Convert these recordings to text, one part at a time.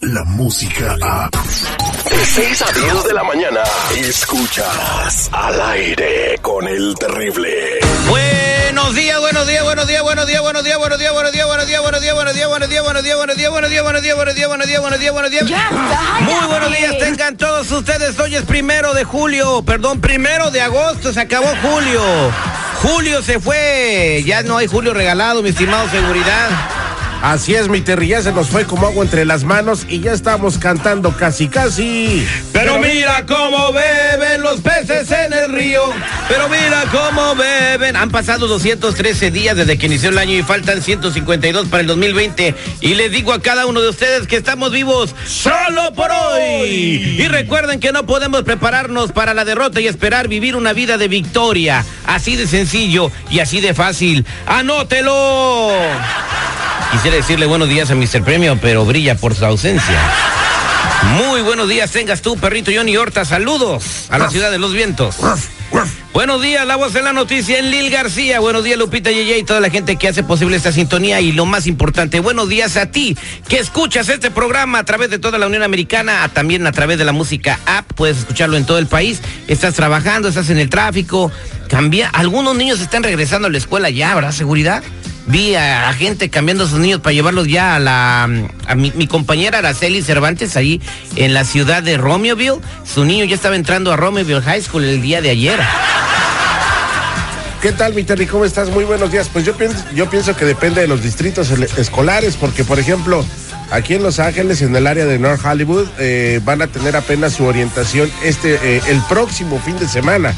la música a... De 6 a 10 de la mañana, escuchas al aire con el terrible. Buenos días, buenos días, buenos días, buenos días, buenos días, buenos días, buenos días, buenos días, buenos días, buenos días, buenos días, buenos días, buenos días, buenos días, buenos días, buenos días, buenos días, buenos días, buenos días. Muy buenos días, tengan todos ustedes. Hoy es primero de julio, perdón, primero de agosto, se acabó julio. Julio se fue, ya no hay julio regalado, mi estimado seguridad. Así es, mi Terry, ya se nos fue como agua entre las manos y ya estamos cantando casi casi. Pero mira cómo beben los peces en el río. Pero mira cómo beben. Han pasado 213 días desde que inició el año y faltan 152 para el 2020. Y les digo a cada uno de ustedes que estamos vivos solo por hoy. Y recuerden que no podemos prepararnos para la derrota y esperar vivir una vida de victoria. Así de sencillo y así de fácil. ¡Anótelo! Quisiera decirle buenos días a Mr. Premio, pero brilla por su ausencia. Muy buenos días, tengas tú, perrito Johnny Horta. Saludos a la ciudad de los vientos. Buenos días, la voz de la noticia en Lil García. Buenos días, Lupita Yeye y toda la gente que hace posible esta sintonía. Y lo más importante, buenos días a ti que escuchas este programa a través de toda la Unión Americana, también a través de la música app. Puedes escucharlo en todo el país. Estás trabajando, estás en el tráfico. Cambia. Algunos niños están regresando a la escuela ya, ¿verdad? Seguridad vi a, gente cambiando a sus niños para llevarlos ya a la mi, compañera Araceli Cervantes ahí en la ciudad de Romeoville. Su niño ya estaba entrando a Romeoville High School el día de ayer. ¿Qué tal, mi Terry? ¿Cómo estás? Muy buenos días. Pues yo pienso, yo pienso que depende de los distritos escolares, porque por ejemplo, aquí en Los Ángeles, en el área de North Hollywood, eh, van a tener apenas su orientación este eh, el próximo fin de semana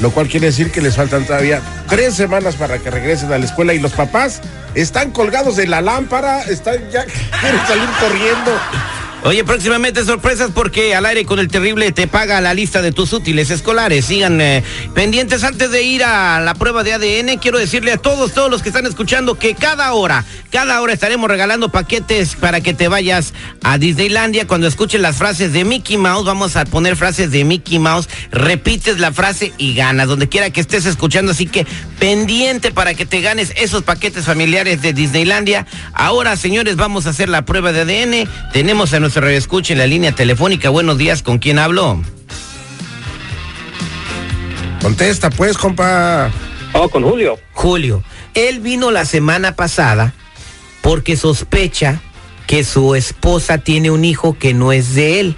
lo cual quiere decir que les faltan todavía tres semanas para que regresen a la escuela y los papás están colgados de la lámpara, están ya quieren salir corriendo. Oye, próximamente sorpresas porque al aire con el terrible te paga la lista de tus útiles escolares. Sigan eh, pendientes antes de ir a la prueba de ADN. Quiero decirle a todos, todos los que están escuchando que cada hora, cada hora estaremos regalando paquetes para que te vayas a Disneylandia. Cuando escuchen las frases de Mickey Mouse, vamos a poner frases de Mickey Mouse. Repites la frase y ganas, donde quiera que estés escuchando. Así que pendiente para que te ganes esos paquetes familiares de Disneylandia. Ahora, señores, vamos a hacer la prueba de ADN. Tenemos a nuestro escuche en la línea telefónica. Buenos días, ¿con quién hablo? Contesta, pues, compa. Oh, con Julio. Julio. Él vino la semana pasada porque sospecha que su esposa tiene un hijo que no es de él.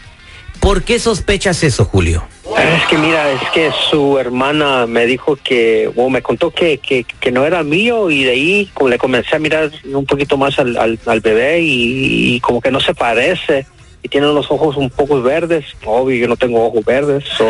¿Por qué sospechas eso, Julio? Es que mira, es que su hermana me dijo que, o me contó que, que, que, no era mío y de ahí como le comencé a mirar un poquito más al, al, al bebé y, y, como que no se parece y tiene los ojos un poco verdes. Obvio, yo no tengo ojos verdes, so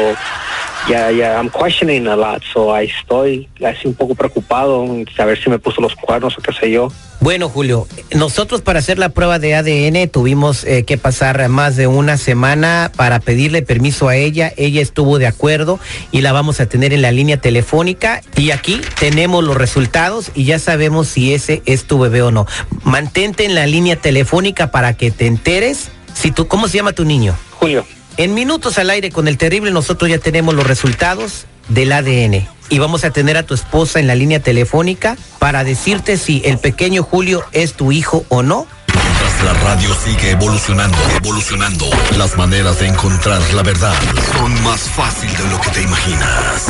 ya, ya, I'm questioning a lot, so ahí estoy así un poco preocupado, a ver si me puso los cuernos o qué sé yo. Bueno, Julio, nosotros para hacer la prueba de ADN tuvimos eh, que pasar más de una semana para pedirle permiso a ella. Ella estuvo de acuerdo y la vamos a tener en la línea telefónica. Y aquí tenemos los resultados y ya sabemos si ese es tu bebé o no. Mantente en la línea telefónica para que te enteres. Si tú, ¿Cómo se llama tu niño? Julio. En minutos al aire con el terrible nosotros ya tenemos los resultados del ADN y vamos a tener a tu esposa en la línea telefónica para decirte si el pequeño Julio es tu hijo o no. Mientras la radio sigue evolucionando, evolucionando, las maneras de encontrar la verdad son más fácil de lo que te imaginas.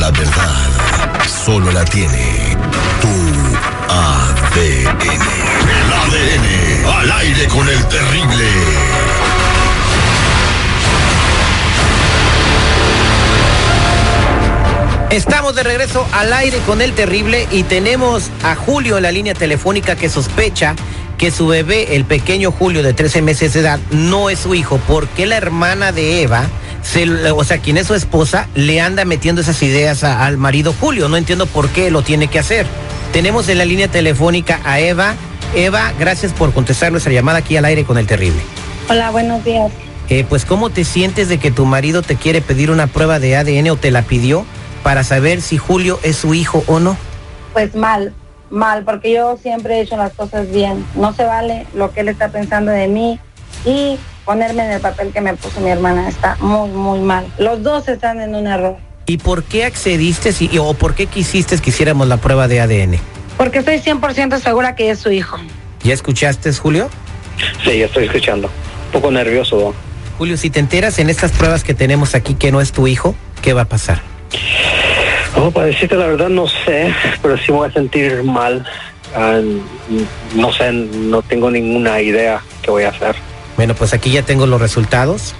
La verdad solo la tiene tu ADN. El ADN al aire con el terrible. Estamos de regreso al aire con el terrible y tenemos a Julio en la línea telefónica que sospecha que su bebé, el pequeño Julio de 13 meses de edad, no es su hijo porque la hermana de Eva, se, o sea, quien es su esposa, le anda metiendo esas ideas a, al marido Julio. No entiendo por qué lo tiene que hacer. Tenemos en la línea telefónica a Eva. Eva, gracias por contestar nuestra llamada aquí al aire con el terrible. Hola, buenos días. Eh, pues, ¿cómo te sientes de que tu marido te quiere pedir una prueba de ADN o te la pidió? Para saber si Julio es su hijo o no? Pues mal, mal, porque yo siempre he hecho las cosas bien. No se vale lo que él está pensando de mí y ponerme en el papel que me puso mi hermana. Está muy, muy mal. Los dos están en un error. ¿Y por qué accediste si, o por qué quisiste que hiciéramos la prueba de ADN? Porque estoy 100% segura que es su hijo. ¿Ya escuchaste, Julio? Sí, ya estoy escuchando. un poco nervioso. Don. Julio, si te enteras en estas pruebas que tenemos aquí que no es tu hijo, ¿qué va a pasar? Oh, para decirte la verdad no sé, pero sí me voy a sentir mal. Ah, no sé, no tengo ninguna idea qué voy a hacer. Bueno, pues aquí ya tengo los resultados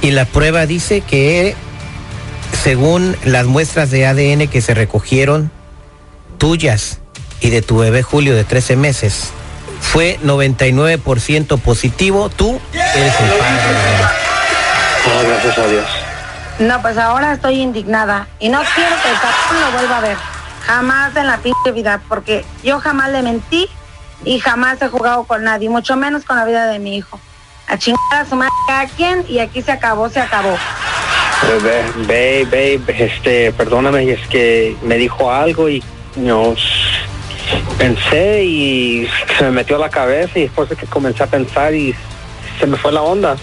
y la prueba dice que según las muestras de ADN que se recogieron tuyas y de tu bebé Julio de 13 meses, fue 99% positivo, tú eres el padre. Oh, gracias a Dios. No, pues ahora estoy indignada y no quiero que el cabrón lo vuelva a ver. Jamás en la pinche vida, porque yo jamás le mentí y jamás he jugado con nadie, mucho menos con la vida de mi hijo. A chingar a su madre cada quien y aquí se acabó, se acabó. Ve, ve, ve, este, perdóname, es que me dijo algo y no pensé y se me metió a la cabeza y después de que comencé a pensar y se me fue la onda.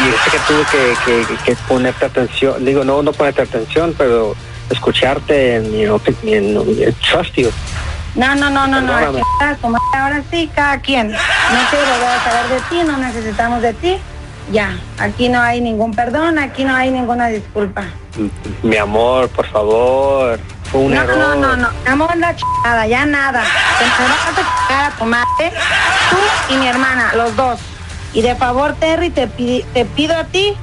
Y sé que tuve que, que, que ponerte atención, digo, no, no ponerte atención, pero escucharte en, you know, en- en- trust you. No, no, no, no, no. Perdóname. madre, Ahora sí, cada quien. No quiero saber de ti, no necesitamos de ti. Ya, aquí no hay ningún perdón, aquí no hay ninguna disculpa. Mi amor, por favor, fue un no, error. no, no, no, amor la chingada, ya nada. Te vas a a tu madre, tú y mi hermana, los dos. Y de favor, Terry, te, te pido a ti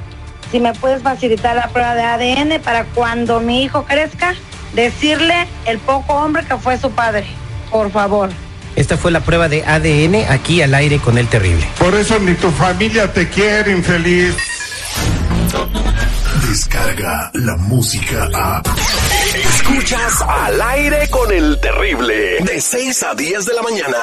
si me puedes facilitar la prueba de ADN para cuando mi hijo crezca, decirle el poco hombre que fue su padre. Por favor. Esta fue la prueba de ADN aquí al aire con el terrible. Por eso ni tu familia te quiere, infeliz. Descarga la música a. Escuchas al aire con el terrible. De 6 a 10 de la mañana.